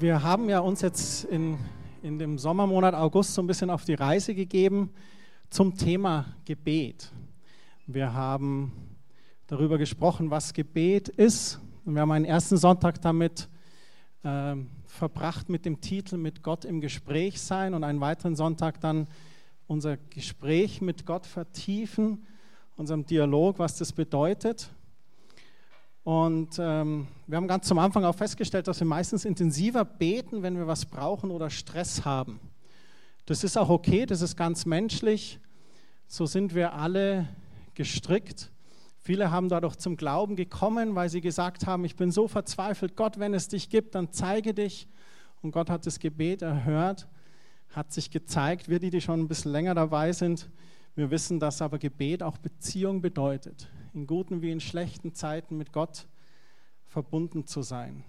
Wir haben ja uns jetzt in, in dem Sommermonat August so ein bisschen auf die Reise gegeben zum Thema Gebet. Wir haben darüber gesprochen, was Gebet ist. Und wir haben einen ersten Sonntag damit äh, verbracht mit dem Titel Mit Gott im Gespräch sein und einen weiteren Sonntag dann unser Gespräch mit Gott vertiefen, unserem Dialog, was das bedeutet. Und ähm, wir haben ganz zum Anfang auch festgestellt, dass wir meistens intensiver beten, wenn wir was brauchen oder Stress haben. Das ist auch okay, das ist ganz menschlich. So sind wir alle gestrickt. Viele haben dadurch zum Glauben gekommen, weil sie gesagt haben, ich bin so verzweifelt, Gott, wenn es dich gibt, dann zeige dich. Und Gott hat das Gebet erhört, hat sich gezeigt. Wir, die, die schon ein bisschen länger dabei sind, wir wissen, dass aber Gebet auch Beziehung bedeutet in guten wie in schlechten Zeiten mit Gott verbunden zu sein.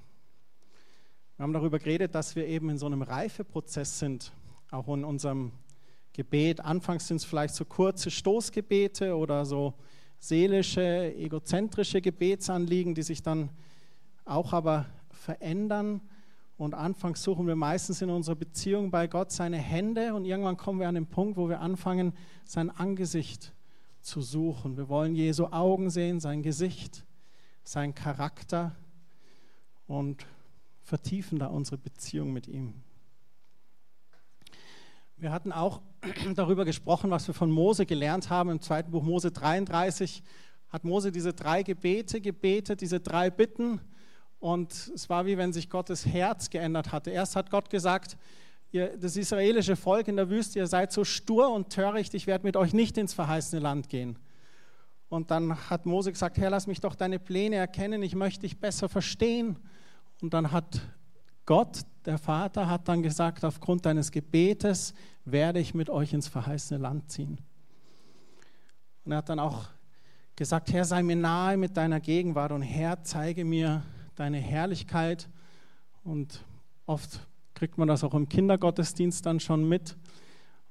Wir haben darüber geredet, dass wir eben in so einem Reifeprozess sind, auch in unserem Gebet. Anfangs sind es vielleicht so kurze Stoßgebete oder so seelische, egozentrische Gebetsanliegen, die sich dann auch aber verändern. Und anfangs suchen wir meistens in unserer Beziehung bei Gott seine Hände und irgendwann kommen wir an den Punkt, wo wir anfangen, sein Angesicht zu suchen. Wir wollen Jesu Augen sehen, sein Gesicht, sein Charakter und vertiefen da unsere Beziehung mit ihm. Wir hatten auch darüber gesprochen, was wir von Mose gelernt haben. Im zweiten Buch Mose 33 hat Mose diese drei Gebete gebetet, diese drei Bitten. Und es war wie wenn sich Gottes Herz geändert hatte. Erst hat Gott gesagt, ihr, das israelische Volk in der Wüste, ihr seid so stur und töricht, ich werde mit euch nicht ins verheißene Land gehen. Und dann hat Mose gesagt, Herr, lass mich doch deine Pläne erkennen, ich möchte dich besser verstehen. Und dann hat Gott, der Vater, hat dann gesagt, aufgrund deines Gebetes werde ich mit euch ins verheißene Land ziehen. Und er hat dann auch gesagt, Herr, sei mir nahe mit deiner Gegenwart und Herr, zeige mir deine Herrlichkeit. Und oft kriegt man das auch im Kindergottesdienst dann schon mit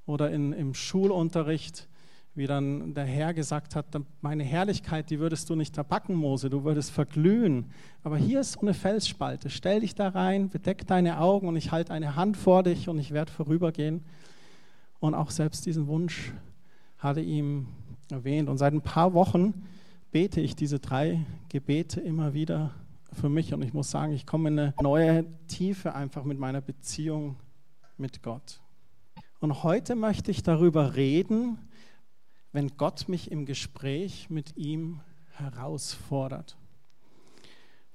oder in, im Schulunterricht, wie dann der Herr gesagt hat, meine Herrlichkeit, die würdest du nicht verpacken, Mose, du würdest verglühen. Aber hier ist so eine Felsspalte, stell dich da rein, bedeck deine Augen und ich halte eine Hand vor dich und ich werde vorübergehen. Und auch selbst diesen Wunsch hatte ihm erwähnt. Und seit ein paar Wochen bete ich diese drei Gebete immer wieder für mich und ich muss sagen, ich komme in eine neue Tiefe einfach mit meiner Beziehung mit Gott. Und heute möchte ich darüber reden, wenn Gott mich im Gespräch mit ihm herausfordert.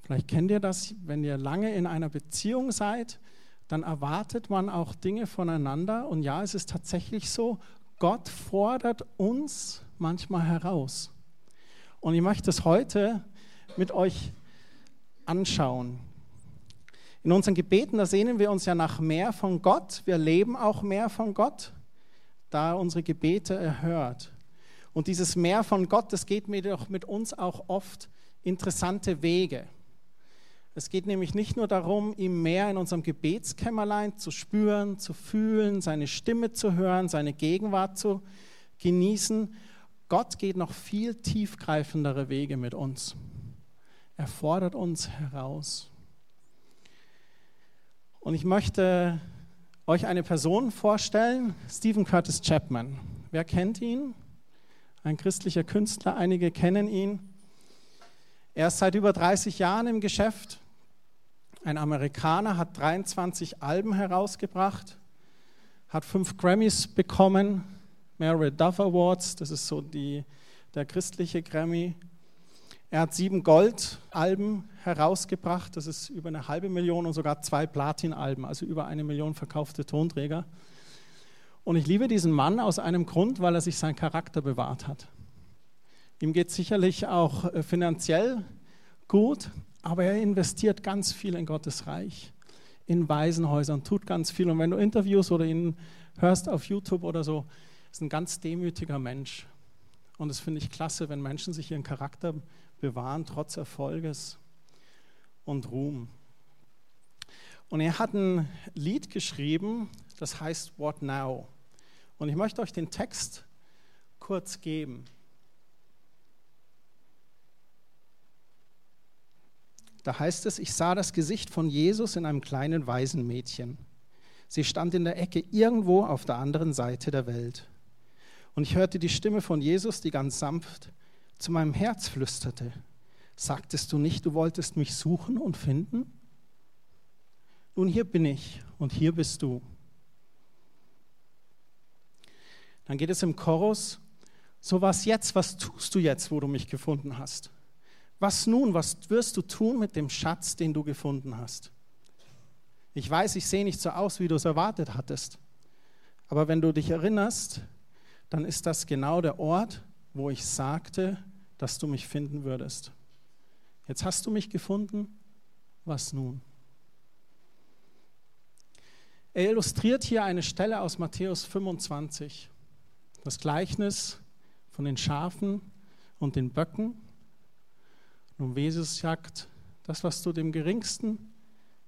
Vielleicht kennt ihr das, wenn ihr lange in einer Beziehung seid, dann erwartet man auch Dinge voneinander. Und ja, es ist tatsächlich so, Gott fordert uns manchmal heraus. Und ich möchte es heute mit euch anschauen. In unseren Gebeten, da sehnen wir uns ja nach mehr von Gott. Wir leben auch mehr von Gott, da er unsere Gebete erhört. Und dieses Mehr von Gott, das geht mir doch mit uns auch oft interessante Wege. Es geht nämlich nicht nur darum, ihm mehr in unserem Gebetskämmerlein zu spüren, zu fühlen, seine Stimme zu hören, seine Gegenwart zu genießen. Gott geht noch viel tiefgreifendere Wege mit uns. Er fordert uns heraus. Und ich möchte euch eine Person vorstellen, Stephen Curtis Chapman. Wer kennt ihn? Ein christlicher Künstler, einige kennen ihn. Er ist seit über 30 Jahren im Geschäft. Ein Amerikaner hat 23 Alben herausgebracht, hat fünf Grammys bekommen, mehrere Duff Awards, das ist so die, der christliche Grammy. Er hat sieben Goldalben herausgebracht, das ist über eine halbe Million und sogar zwei Platinalben, also über eine Million verkaufte Tonträger. Und ich liebe diesen Mann aus einem Grund, weil er sich seinen Charakter bewahrt hat. Ihm geht sicherlich auch äh, finanziell gut, aber er investiert ganz viel in Gottes Reich, in Waisenhäusern, tut ganz viel. Und wenn du Interviews oder ihn hörst auf YouTube oder so, ist ein ganz demütiger Mensch. Und das finde ich klasse, wenn Menschen sich ihren Charakter bewahren, trotz Erfolges und Ruhm. Und er hat ein Lied geschrieben, das heißt What Now? Und ich möchte euch den Text kurz geben. da heißt es, ich sah das Gesicht von Jesus in einem kleinen Waisenmädchen. Sie stand in der Ecke irgendwo auf der anderen Seite der Welt. Und ich hörte die Stimme von Jesus, die ganz sanft zu meinem Herz flüsterte. Sagtest du nicht, du wolltest mich suchen und finden? Nun hier bin ich und hier bist du. Dann geht es im Chorus, so was jetzt, was tust du jetzt, wo du mich gefunden hast? Was nun, was wirst du tun mit dem Schatz, den du gefunden hast? Ich weiß, ich sehe nicht so aus, wie du es erwartet hattest. Aber wenn du dich erinnerst, dann ist das genau der Ort, wo ich sagte, dass du mich finden würdest. Jetzt hast du mich gefunden, was nun? Er illustriert hier eine Stelle aus Matthäus 25, das Gleichnis von den Schafen und den Böcken. Und Jesus sagt, das, was du dem Geringsten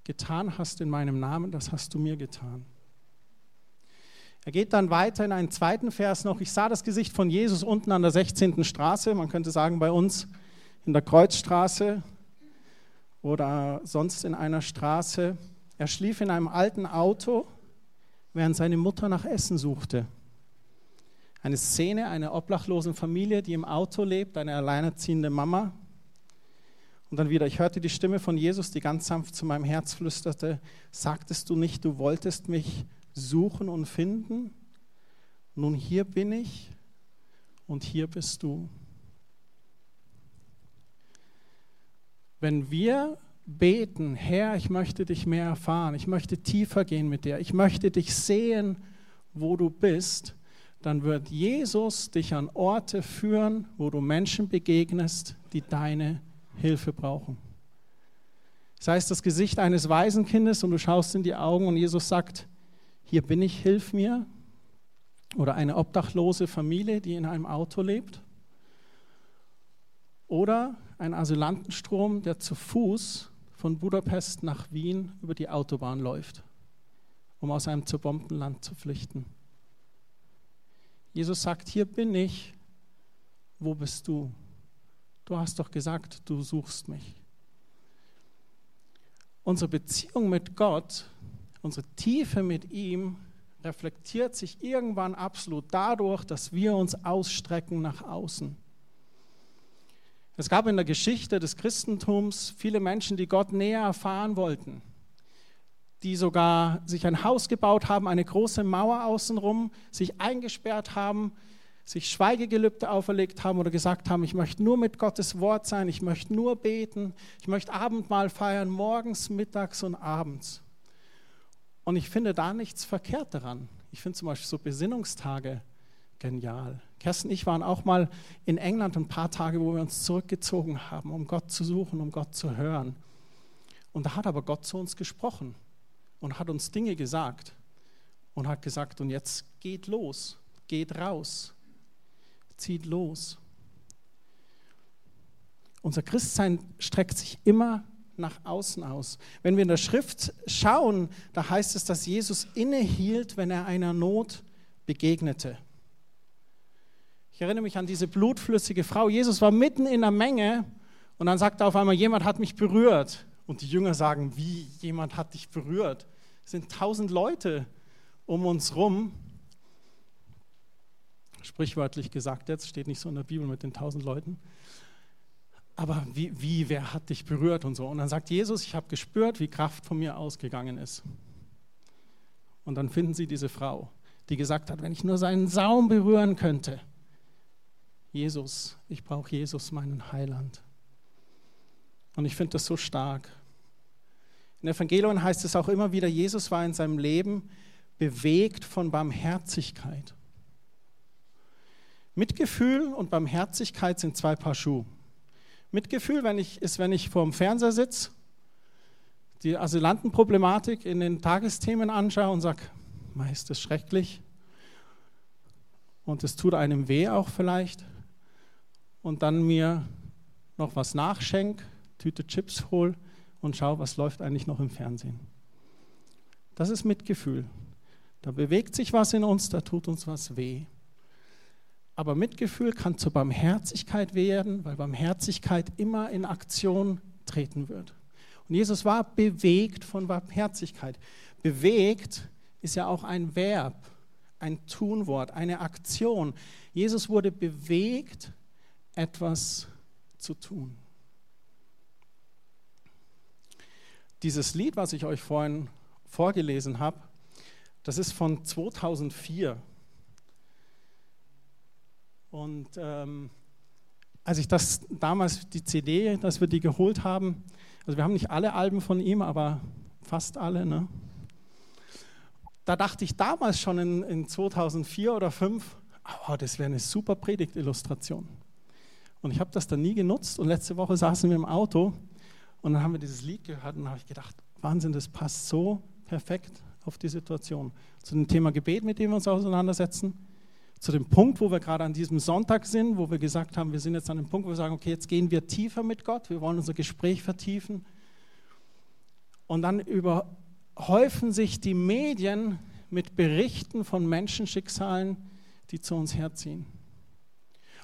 getan hast in meinem Namen, das hast du mir getan. Er geht dann weiter in einen zweiten Vers noch. Ich sah das Gesicht von Jesus unten an der 16. Straße, man könnte sagen bei uns in der Kreuzstraße oder sonst in einer Straße. Er schlief in einem alten Auto, während seine Mutter nach Essen suchte. Eine Szene einer obdachlosen Familie, die im Auto lebt, eine alleinerziehende Mama, und dann wieder, ich hörte die Stimme von Jesus, die ganz sanft zu meinem Herz flüsterte, sagtest du nicht, du wolltest mich suchen und finden? Nun hier bin ich und hier bist du. Wenn wir beten, Herr, ich möchte dich mehr erfahren, ich möchte tiefer gehen mit dir, ich möchte dich sehen, wo du bist, dann wird Jesus dich an Orte führen, wo du Menschen begegnest, die deine Hilfe brauchen. Sei es das Gesicht eines Waisenkindes und du schaust in die Augen und Jesus sagt, hier bin ich, hilf mir. Oder eine obdachlose Familie, die in einem Auto lebt. Oder ein Asylantenstrom, der zu Fuß von Budapest nach Wien über die Autobahn läuft, um aus einem zerbombten Land zu flüchten. Jesus sagt, hier bin ich, wo bist du? Du hast doch gesagt, du suchst mich. Unsere Beziehung mit Gott, unsere Tiefe mit ihm reflektiert sich irgendwann absolut dadurch, dass wir uns ausstrecken nach außen. Es gab in der Geschichte des Christentums viele Menschen, die Gott näher erfahren wollten, die sogar sich ein Haus gebaut haben, eine große Mauer außenrum, sich eingesperrt haben, sich Schweigegelübde auferlegt haben oder gesagt haben, ich möchte nur mit Gottes Wort sein, ich möchte nur beten, ich möchte Abendmahl feiern, morgens, mittags und abends. Und ich finde da nichts verkehrt daran. Ich finde zum Beispiel so Besinnungstage genial. Kerstin und ich waren auch mal in England ein paar Tage, wo wir uns zurückgezogen haben, um Gott zu suchen, um Gott zu hören. Und da hat aber Gott zu uns gesprochen und hat uns Dinge gesagt und hat gesagt, und jetzt geht los, geht raus, zieht los. Unser Christsein streckt sich immer nach außen aus. Wenn wir in der Schrift schauen, da heißt es, dass Jesus innehielt, wenn er einer Not begegnete. Ich erinnere mich an diese blutflüssige Frau. Jesus war mitten in der Menge und dann sagt er auf einmal, jemand hat mich berührt. Und die Jünger sagen, wie, jemand hat dich berührt? Es sind tausend Leute um uns rum sprichwörtlich gesagt jetzt, steht nicht so in der Bibel mit den tausend Leuten. Aber wie, wie, wer hat dich berührt und so? Und dann sagt Jesus, ich habe gespürt, wie Kraft von mir ausgegangen ist. Und dann finden sie diese Frau, die gesagt hat, wenn ich nur seinen Saum berühren könnte. Jesus, ich brauche Jesus, meinen Heiland. Und ich finde das so stark. In Evangelien heißt es auch immer wieder, Jesus war in seinem Leben bewegt von Barmherzigkeit. Mitgefühl und Barmherzigkeit sind zwei Paar Schuhe. Mitgefühl wenn ich, ist, wenn ich vor dem Fernseher sitze, die Asylantenproblematik in den Tagesthemen anschaue und sage, ist das schrecklich. Und es tut einem weh auch vielleicht. Und dann mir noch was nachschenk, Tüte Chips hol und schaue, was läuft eigentlich noch im Fernsehen. Das ist Mitgefühl. Da bewegt sich was in uns, da tut uns was weh. Aber Mitgefühl kann zur Barmherzigkeit werden, weil Barmherzigkeit immer in Aktion treten wird. Und Jesus war bewegt von Barmherzigkeit. Bewegt ist ja auch ein Verb, ein Tunwort, eine Aktion. Jesus wurde bewegt, etwas zu tun. Dieses Lied, was ich euch vorhin vorgelesen habe, das ist von 2004. Und ähm, als ich das damals, die CD, dass wir die geholt haben, also wir haben nicht alle Alben von ihm, aber fast alle, ne? da dachte ich damals schon in, in 2004 oder 2005, oh, das wäre eine super Predigtillustration. Und ich habe das dann nie genutzt und letzte Woche saßen wir im Auto und dann haben wir dieses Lied gehört und habe ich gedacht, Wahnsinn, das passt so perfekt auf die Situation. Zu dem Thema Gebet, mit dem wir uns auseinandersetzen, zu dem Punkt, wo wir gerade an diesem Sonntag sind, wo wir gesagt haben, wir sind jetzt an dem Punkt, wo wir sagen, okay, jetzt gehen wir tiefer mit Gott, wir wollen unser Gespräch vertiefen. Und dann über häufen sich die Medien mit Berichten von Menschenschicksalen, die zu uns herziehen.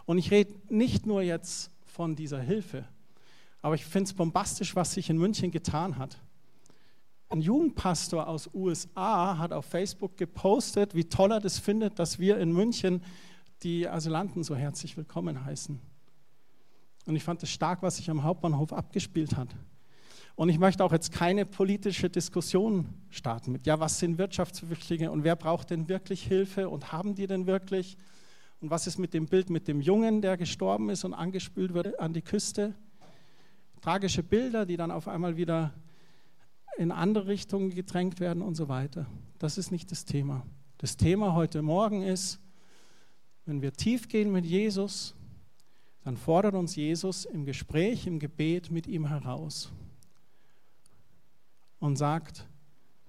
Und ich rede nicht nur jetzt von dieser Hilfe, aber ich finde es bombastisch, was sich in München getan hat. Ein Jugendpastor aus USA hat auf Facebook gepostet, wie toll er das findet, dass wir in München die Asylanten so herzlich willkommen heißen. Und ich fand es stark, was sich am Hauptbahnhof abgespielt hat. Und ich möchte auch jetzt keine politische Diskussion starten mit, ja, was sind Wirtschaftsflüchtlinge und wer braucht denn wirklich Hilfe und haben die denn wirklich? Und was ist mit dem Bild mit dem Jungen, der gestorben ist und angespült wurde an die Küste? Tragische Bilder, die dann auf einmal wieder in andere Richtungen gedrängt werden und so weiter. Das ist nicht das Thema. Das Thema heute Morgen ist, wenn wir tief gehen mit Jesus, dann fordert uns Jesus im Gespräch, im Gebet mit ihm heraus und sagt,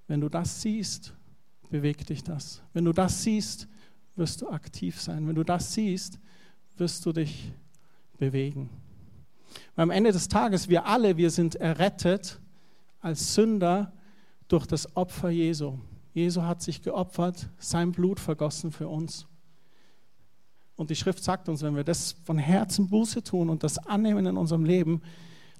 wenn du das siehst, bewegt dich das. Wenn du das siehst, wirst du aktiv sein. Wenn du das siehst, wirst du dich bewegen. Weil am Ende des Tages, wir alle, wir sind errettet als Sünder durch das Opfer Jesu. Jesu hat sich geopfert, sein Blut vergossen für uns. Und die Schrift sagt uns, wenn wir das von Herzen Buße tun und das annehmen in unserem Leben,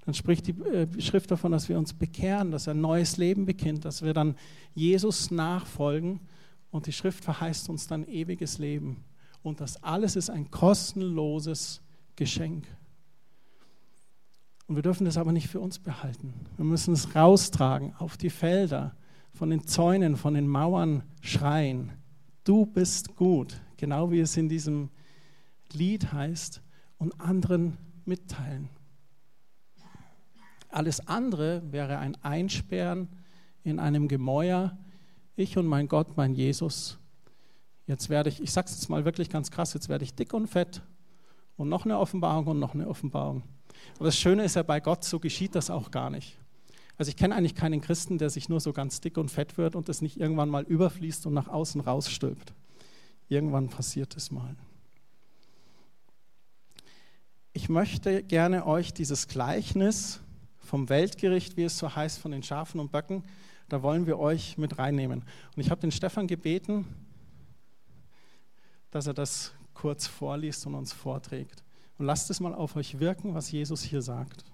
dann spricht die äh, Schrift davon, dass wir uns bekehren, dass er ein neues Leben beginnt, dass wir dann Jesus nachfolgen und die Schrift verheißt uns dann ewiges Leben. Und das alles ist ein kostenloses Geschenk. Und wir dürfen das aber nicht für uns behalten. Wir müssen es raustragen auf die Felder, von den Zäunen, von den Mauern schreien. Du bist gut, genau wie es in diesem Lied heißt, und anderen mitteilen. Alles andere wäre ein Einsperren in einem Gemäuer. Ich und mein Gott, mein Jesus. Jetzt werde ich, ich sage es jetzt mal wirklich ganz krass, jetzt werde ich dick und fett und noch eine Offenbarung und noch eine Offenbarung. Aber das Schöne ist ja, bei Gott, so geschieht das auch gar nicht. Also ich kenne eigentlich keinen Christen, der sich nur so ganz dick und fett wird und das nicht irgendwann mal überfließt und nach außen rausstülpt. Irgendwann passiert es mal. Ich möchte gerne euch dieses Gleichnis vom Weltgericht, wie es so heißt, von den Schafen und Böcken, da wollen wir euch mit reinnehmen. Und ich habe den Stefan gebeten, dass er das kurz vorliest und uns vorträgt. Und lasst es mal auf euch wirken, was Jesus hier sagt.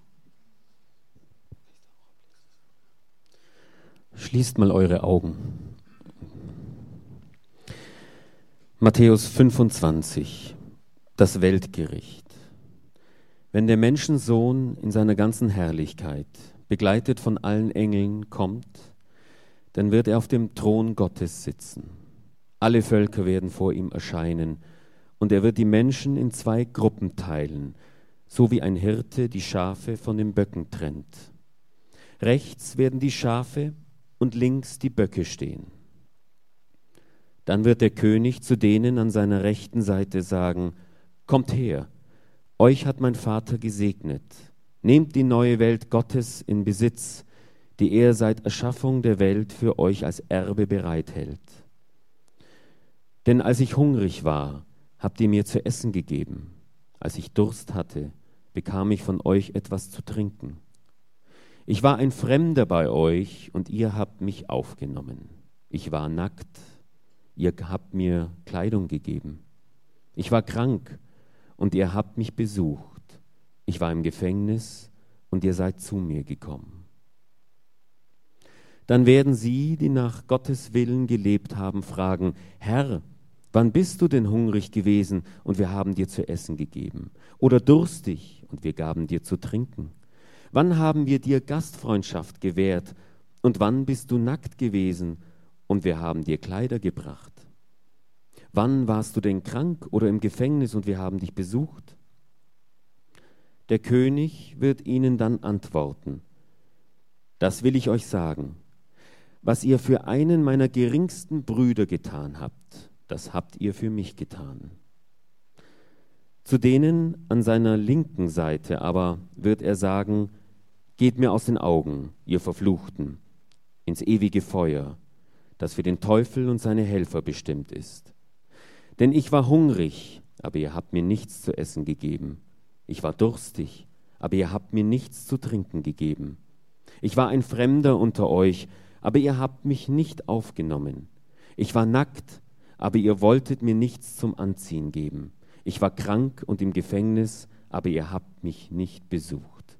Schließt mal eure Augen. Matthäus 25, das Weltgericht. Wenn der Menschensohn in seiner ganzen Herrlichkeit, begleitet von allen Engeln, kommt, dann wird er auf dem Thron Gottes sitzen. Alle Völker werden vor ihm erscheinen, und er wird die Menschen in zwei Gruppen teilen, so wie ein Hirte die Schafe von den Böcken trennt. Rechts werden die Schafe und links die Böcke stehen. Dann wird der König zu denen an seiner rechten Seite sagen, Kommt her, euch hat mein Vater gesegnet. Nehmt die neue Welt Gottes in Besitz, die er seit Erschaffung der Welt für euch als Erbe bereithält. Denn als ich hungrig war, habt ihr mir zu essen gegeben. Als ich Durst hatte, bekam ich von euch etwas zu trinken. Ich war ein Fremder bei euch und ihr habt mich aufgenommen. Ich war nackt, ihr habt mir Kleidung gegeben. Ich war krank und ihr habt mich besucht. Ich war im Gefängnis und ihr seid zu mir gekommen. Dann werden sie, die nach Gottes Willen gelebt haben, fragen, Herr, wann bist du denn hungrig gewesen und wir haben dir zu essen gegeben? Oder durstig und wir gaben dir zu trinken? Wann haben wir dir Gastfreundschaft gewährt und wann bist du nackt gewesen und wir haben dir Kleider gebracht? Wann warst du denn krank oder im Gefängnis und wir haben dich besucht? Der König wird ihnen dann antworten, das will ich euch sagen, was ihr für einen meiner geringsten Brüder getan habt, das habt ihr für mich getan. Zu denen an seiner linken Seite aber wird er sagen, Geht mir aus den Augen, ihr Verfluchten, ins ewige Feuer, das für den Teufel und seine Helfer bestimmt ist. Denn ich war hungrig, aber ihr habt mir nichts zu essen gegeben. Ich war durstig, aber ihr habt mir nichts zu trinken gegeben. Ich war ein Fremder unter euch, aber ihr habt mich nicht aufgenommen. Ich war nackt, aber ihr wolltet mir nichts zum Anziehen geben. Ich war krank und im Gefängnis, aber ihr habt mich nicht besucht.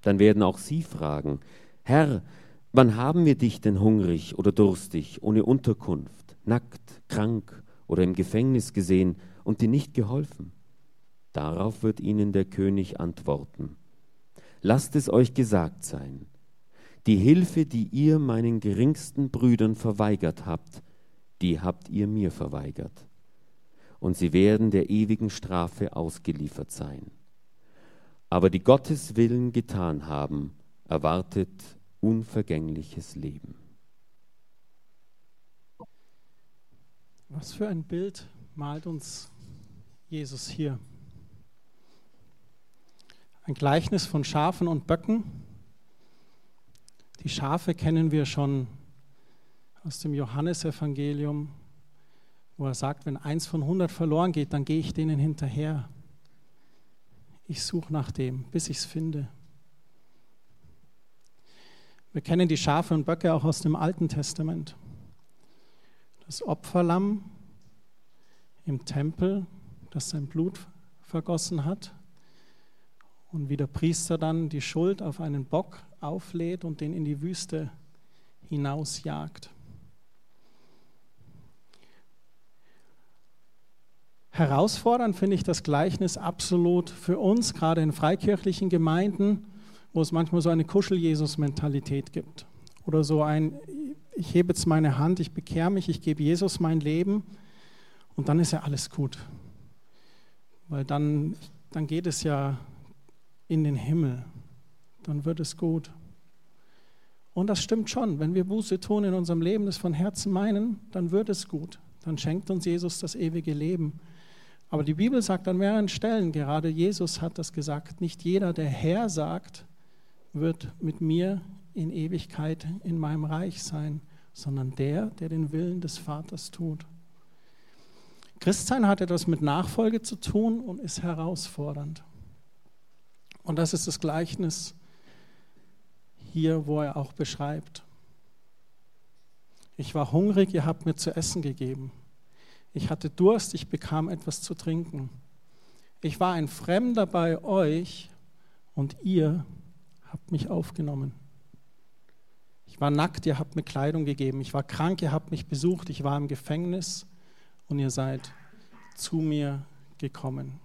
Dann werden auch sie fragen, Herr, wann haben wir dich denn hungrig oder durstig, ohne Unterkunft, nackt, krank oder im Gefängnis gesehen und dir nicht geholfen? Darauf wird ihnen der König antworten, Lasst es euch gesagt sein, die Hilfe, die ihr meinen geringsten Brüdern verweigert habt, die habt ihr mir verweigert. Und sie werden der ewigen Strafe ausgeliefert sein. Aber die Gottes Willen getan haben, erwartet unvergängliches Leben. Was für ein Bild malt uns Jesus hier? Ein Gleichnis von Schafen und Böcken. Die Schafe kennen wir schon aus dem Johannesevangelium, wo er sagt, wenn eins von hundert verloren geht, dann gehe ich denen hinterher. Ich suche nach dem, bis ich es finde. Wir kennen die Schafe und Böcke auch aus dem Alten Testament. Das Opferlamm im Tempel, das sein Blut vergossen hat und wie der Priester dann die Schuld auf einen Bock auflädt und den in die Wüste hinausjagt. Herausfordernd finde ich das Gleichnis absolut für uns, gerade in freikirchlichen Gemeinden, wo es manchmal so eine Kuschel-Jesus-Mentalität gibt. Oder so ein, ich hebe jetzt meine Hand, ich bekehre mich, ich gebe Jesus mein Leben und dann ist ja alles gut. Weil dann, dann geht es ja in den Himmel, dann wird es gut. Und das stimmt schon, wenn wir Buße tun in unserem Leben, das von Herzen meinen, dann wird es gut. Dann schenkt uns Jesus das ewige Leben. Aber die Bibel sagt an mehreren Stellen, gerade Jesus hat das gesagt, nicht jeder, der Herr sagt, wird mit mir in Ewigkeit in meinem Reich sein, sondern der, der den Willen des Vaters tut. Christsein hat etwas mit Nachfolge zu tun und ist herausfordernd. Und das ist das Gleichnis hier, wo er auch beschreibt. Ich war hungrig, ihr habt mir zu essen gegeben. Ich hatte Durst, ich bekam etwas zu trinken. Ich war ein Fremder bei euch und ihr habt mich aufgenommen. Ich war nackt, ihr habt mir Kleidung gegeben. Ich war krank, ihr habt mich besucht. Ich war im Gefängnis und ihr seid zu mir gekommen.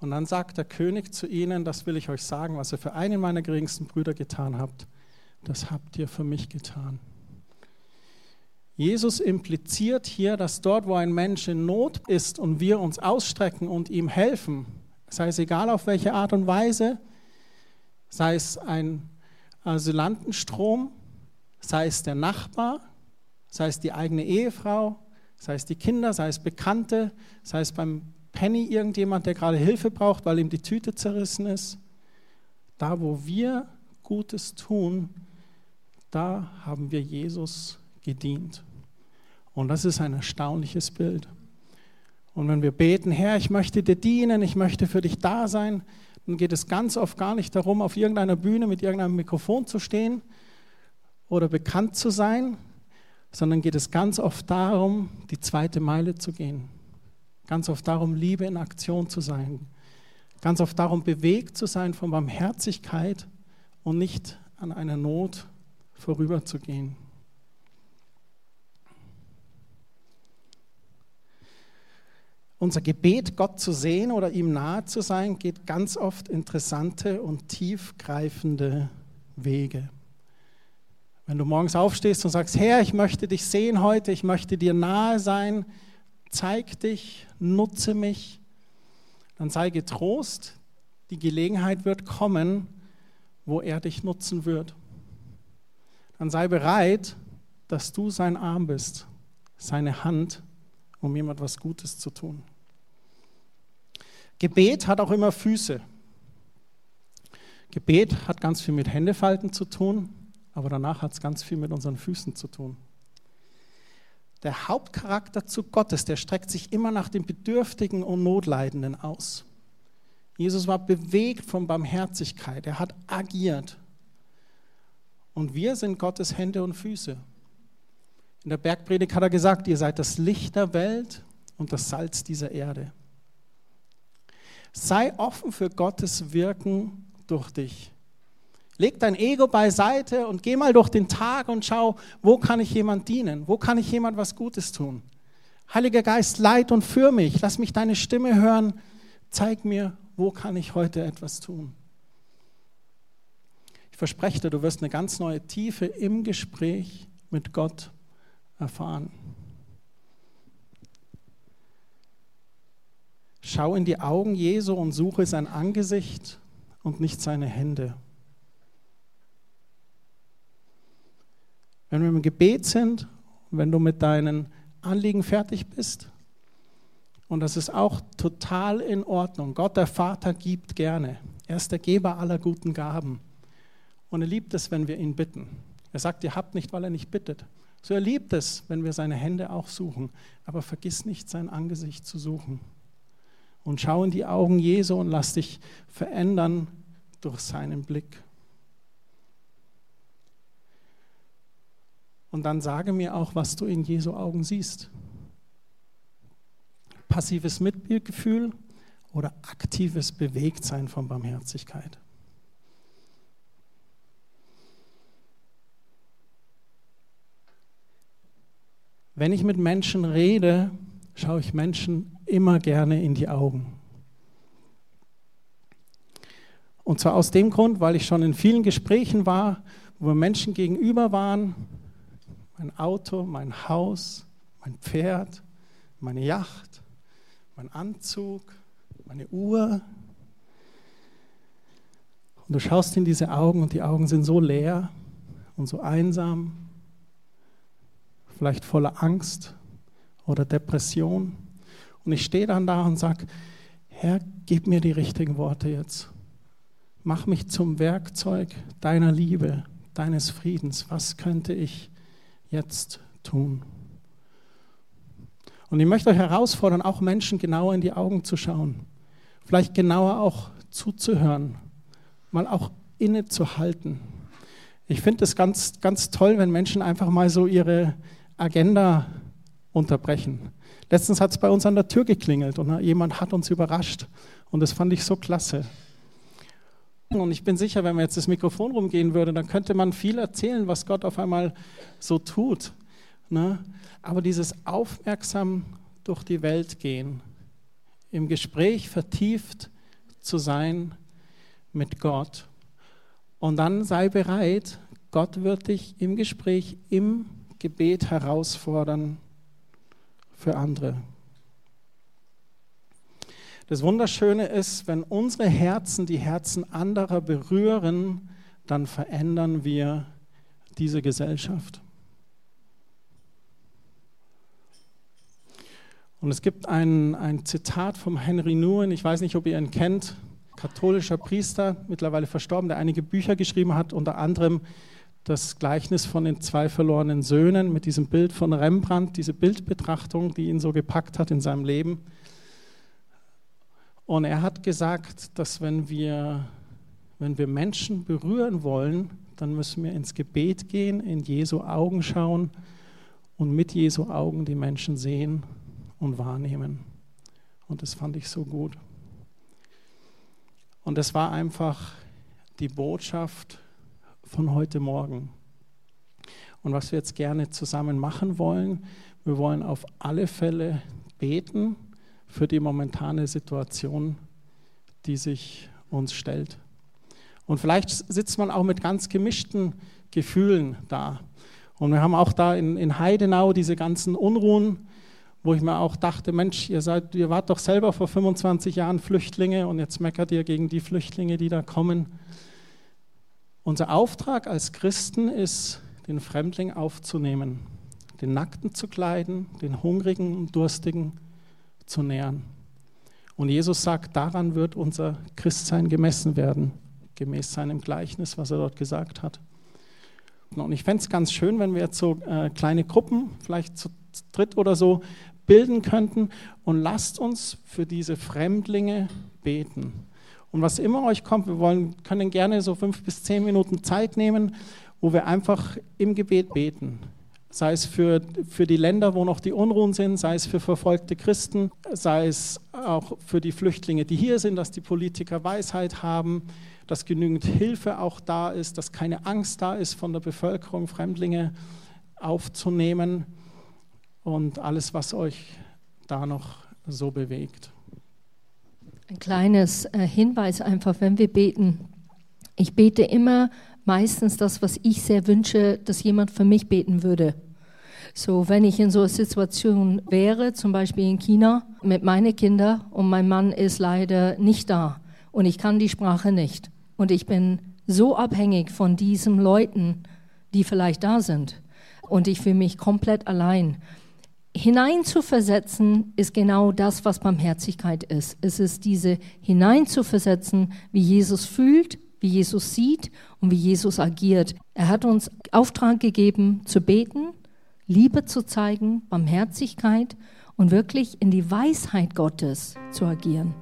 Und dann sagt der König zu ihnen, das will ich euch sagen, was ihr für einen meiner geringsten Brüder getan habt, das habt ihr für mich getan. Jesus impliziert hier, dass dort, wo ein Mensch in Not ist und wir uns ausstrecken und ihm helfen, sei es egal auf welche Art und Weise, sei es ein Asylantenstrom, sei es der Nachbar, sei es die eigene Ehefrau, sei es die Kinder, sei es Bekannte, sei es beim Penny irgendjemand, der gerade Hilfe braucht, weil ihm die Tüte zerrissen ist. Da, wo wir Gutes tun, da haben wir Jesus gedient. Und das ist ein erstaunliches Bild. Und wenn wir beten, Herr, ich möchte dir dienen, ich möchte für dich da sein, dann geht es ganz oft gar nicht darum, auf irgendeiner Bühne mit irgendeinem Mikrofon zu stehen oder bekannt zu sein, sondern geht es ganz oft darum, die zweite Meile zu gehen. Ganz oft darum, Liebe in Aktion zu sein. Ganz oft darum, bewegt zu sein von Barmherzigkeit und nicht an einer Not vorüberzugehen. Unser Gebet, Gott zu sehen oder ihm nahe zu sein, geht ganz oft interessante und tiefgreifende Wege. Wenn du morgens aufstehst und sagst, Herr, ich möchte dich sehen heute, ich möchte dir nahe sein, zeig dich, nutze mich, dann sei getrost, die Gelegenheit wird kommen, wo er dich nutzen wird. Dann sei bereit, dass du sein Arm bist, seine Hand, um ihm etwas Gutes zu tun. Gebet hat auch immer Füße. Gebet hat ganz viel mit Händefalten zu tun, aber danach hat es ganz viel mit unseren Füßen zu tun. Der Hauptcharakter zu Gottes, der streckt sich immer nach dem Bedürftigen und Notleidenden aus. Jesus war bewegt von Barmherzigkeit, er hat agiert. Und wir sind Gottes Hände und Füße. In der Bergpredigt hat er gesagt, ihr seid das Licht der Welt und das Salz dieser Erde. Sei offen für Gottes Wirken durch dich. Leg dein Ego beiseite und geh mal durch den Tag und schau, wo kann ich jemand dienen? Wo kann ich jemand was Gutes tun? Heiliger Geist, leit und führ mich. Lass mich deine Stimme hören. Zeig mir, wo kann ich heute etwas tun? Ich verspreche dir, du wirst eine ganz neue Tiefe im Gespräch mit Gott erfahren. Schau in die Augen Jesu und suche sein Angesicht und nicht seine Hände. Wenn wir im Gebet sind, wenn du mit deinen Anliegen fertig bist, und das ist auch total in Ordnung. Gott, der Vater, gibt gerne. Er ist der Geber aller guten Gaben. Und er liebt es, wenn wir ihn bitten. Er sagt, ihr habt nicht, weil er nicht bittet. So er liebt es, wenn wir seine Hände auch suchen. Aber vergiss nicht, sein Angesicht zu suchen und schau in die Augen Jesu und lass dich verändern durch seinen Blick. Und dann sage mir auch, was du in Jesu Augen siehst. Passives Mitgefühl oder aktives Bewegtsein von Barmherzigkeit. Wenn ich mit Menschen rede, schaue ich Menschen immer gerne in die Augen. Und zwar aus dem Grund, weil ich schon in vielen Gesprächen war, wo wir Menschen gegenüber waren, mein Auto, mein Haus, mein Pferd, meine Yacht, mein Anzug, meine Uhr. Und du schaust in diese Augen und die Augen sind so leer und so einsam, vielleicht voller Angst oder Depression. Und ich stehe dann da und sage, Herr, gib mir die richtigen Worte jetzt. Mach mich zum Werkzeug deiner Liebe, deines Friedens. Was könnte ich jetzt tun? Und ich möchte euch herausfordern, auch Menschen genauer in die Augen zu schauen. Vielleicht genauer auch zuzuhören, mal auch innezuhalten. Ich finde es ganz, ganz toll, wenn Menschen einfach mal so ihre Agenda unterbrechen. Letztens hat es bei uns an der Tür geklingelt und jemand hat uns überrascht. Und das fand ich so klasse. Und ich bin sicher, wenn man jetzt das Mikrofon rumgehen würde, dann könnte man viel erzählen, was Gott auf einmal so tut. Ne? Aber dieses aufmerksam durch die Welt gehen, im Gespräch vertieft zu sein mit Gott. Und dann sei bereit, Gott wird dich im Gespräch, im Gebet herausfordern für andere. Das Wunderschöne ist, wenn unsere Herzen die Herzen anderer berühren, dann verändern wir diese Gesellschaft. Und es gibt ein, ein Zitat vom Henry Nguyen, ich weiß nicht, ob ihr ihn kennt, katholischer Priester, mittlerweile verstorben, der einige Bücher geschrieben hat, unter anderem das Gleichnis von den zwei verlorenen Söhnen mit diesem Bild von Rembrandt, diese Bildbetrachtung, die ihn so gepackt hat in seinem Leben. Und er hat gesagt, dass wenn wir, wenn wir Menschen berühren wollen, dann müssen wir ins Gebet gehen, in Jesu Augen schauen und mit Jesu Augen die Menschen sehen und wahrnehmen. Und das fand ich so gut. Und es war einfach die Botschaft von heute Morgen. Und was wir jetzt gerne zusammen machen wollen, wir wollen auf alle Fälle beten für die momentane Situation, die sich uns stellt. Und vielleicht sitzt man auch mit ganz gemischten Gefühlen da. Und wir haben auch da in, in Heidenau diese ganzen Unruhen, wo ich mir auch dachte, Mensch, ihr, seid, ihr wart doch selber vor 25 Jahren Flüchtlinge und jetzt meckert ihr gegen die Flüchtlinge, die da kommen. Unser Auftrag als Christen ist, den Fremdling aufzunehmen, den Nackten zu kleiden, den Hungrigen und Durstigen zu nähern. Und Jesus sagt, daran wird unser Christsein gemessen werden, gemäß seinem Gleichnis, was er dort gesagt hat. Und ich fände es ganz schön, wenn wir jetzt so äh, kleine Gruppen, vielleicht zu dritt oder so, bilden könnten. Und lasst uns für diese Fremdlinge beten. Und was immer euch kommt, wir wollen, können gerne so fünf bis zehn Minuten Zeit nehmen, wo wir einfach im Gebet beten. Sei es für, für die Länder, wo noch die Unruhen sind, sei es für verfolgte Christen, sei es auch für die Flüchtlinge, die hier sind, dass die Politiker Weisheit haben, dass genügend Hilfe auch da ist, dass keine Angst da ist von der Bevölkerung, Fremdlinge aufzunehmen und alles, was euch da noch so bewegt. Ein kleines äh, Hinweis einfach, wenn wir beten. Ich bete immer meistens das, was ich sehr wünsche, dass jemand für mich beten würde. So, wenn ich in so einer Situation wäre, zum Beispiel in China mit meinen Kindern und mein Mann ist leider nicht da und ich kann die Sprache nicht und ich bin so abhängig von diesen Leuten, die vielleicht da sind und ich fühle mich komplett allein. Hineinzuversetzen ist genau das, was Barmherzigkeit ist. Es ist diese hineinzuversetzen, wie Jesus fühlt, wie Jesus sieht und wie Jesus agiert. Er hat uns Auftrag gegeben, zu beten, Liebe zu zeigen, Barmherzigkeit und wirklich in die Weisheit Gottes zu agieren.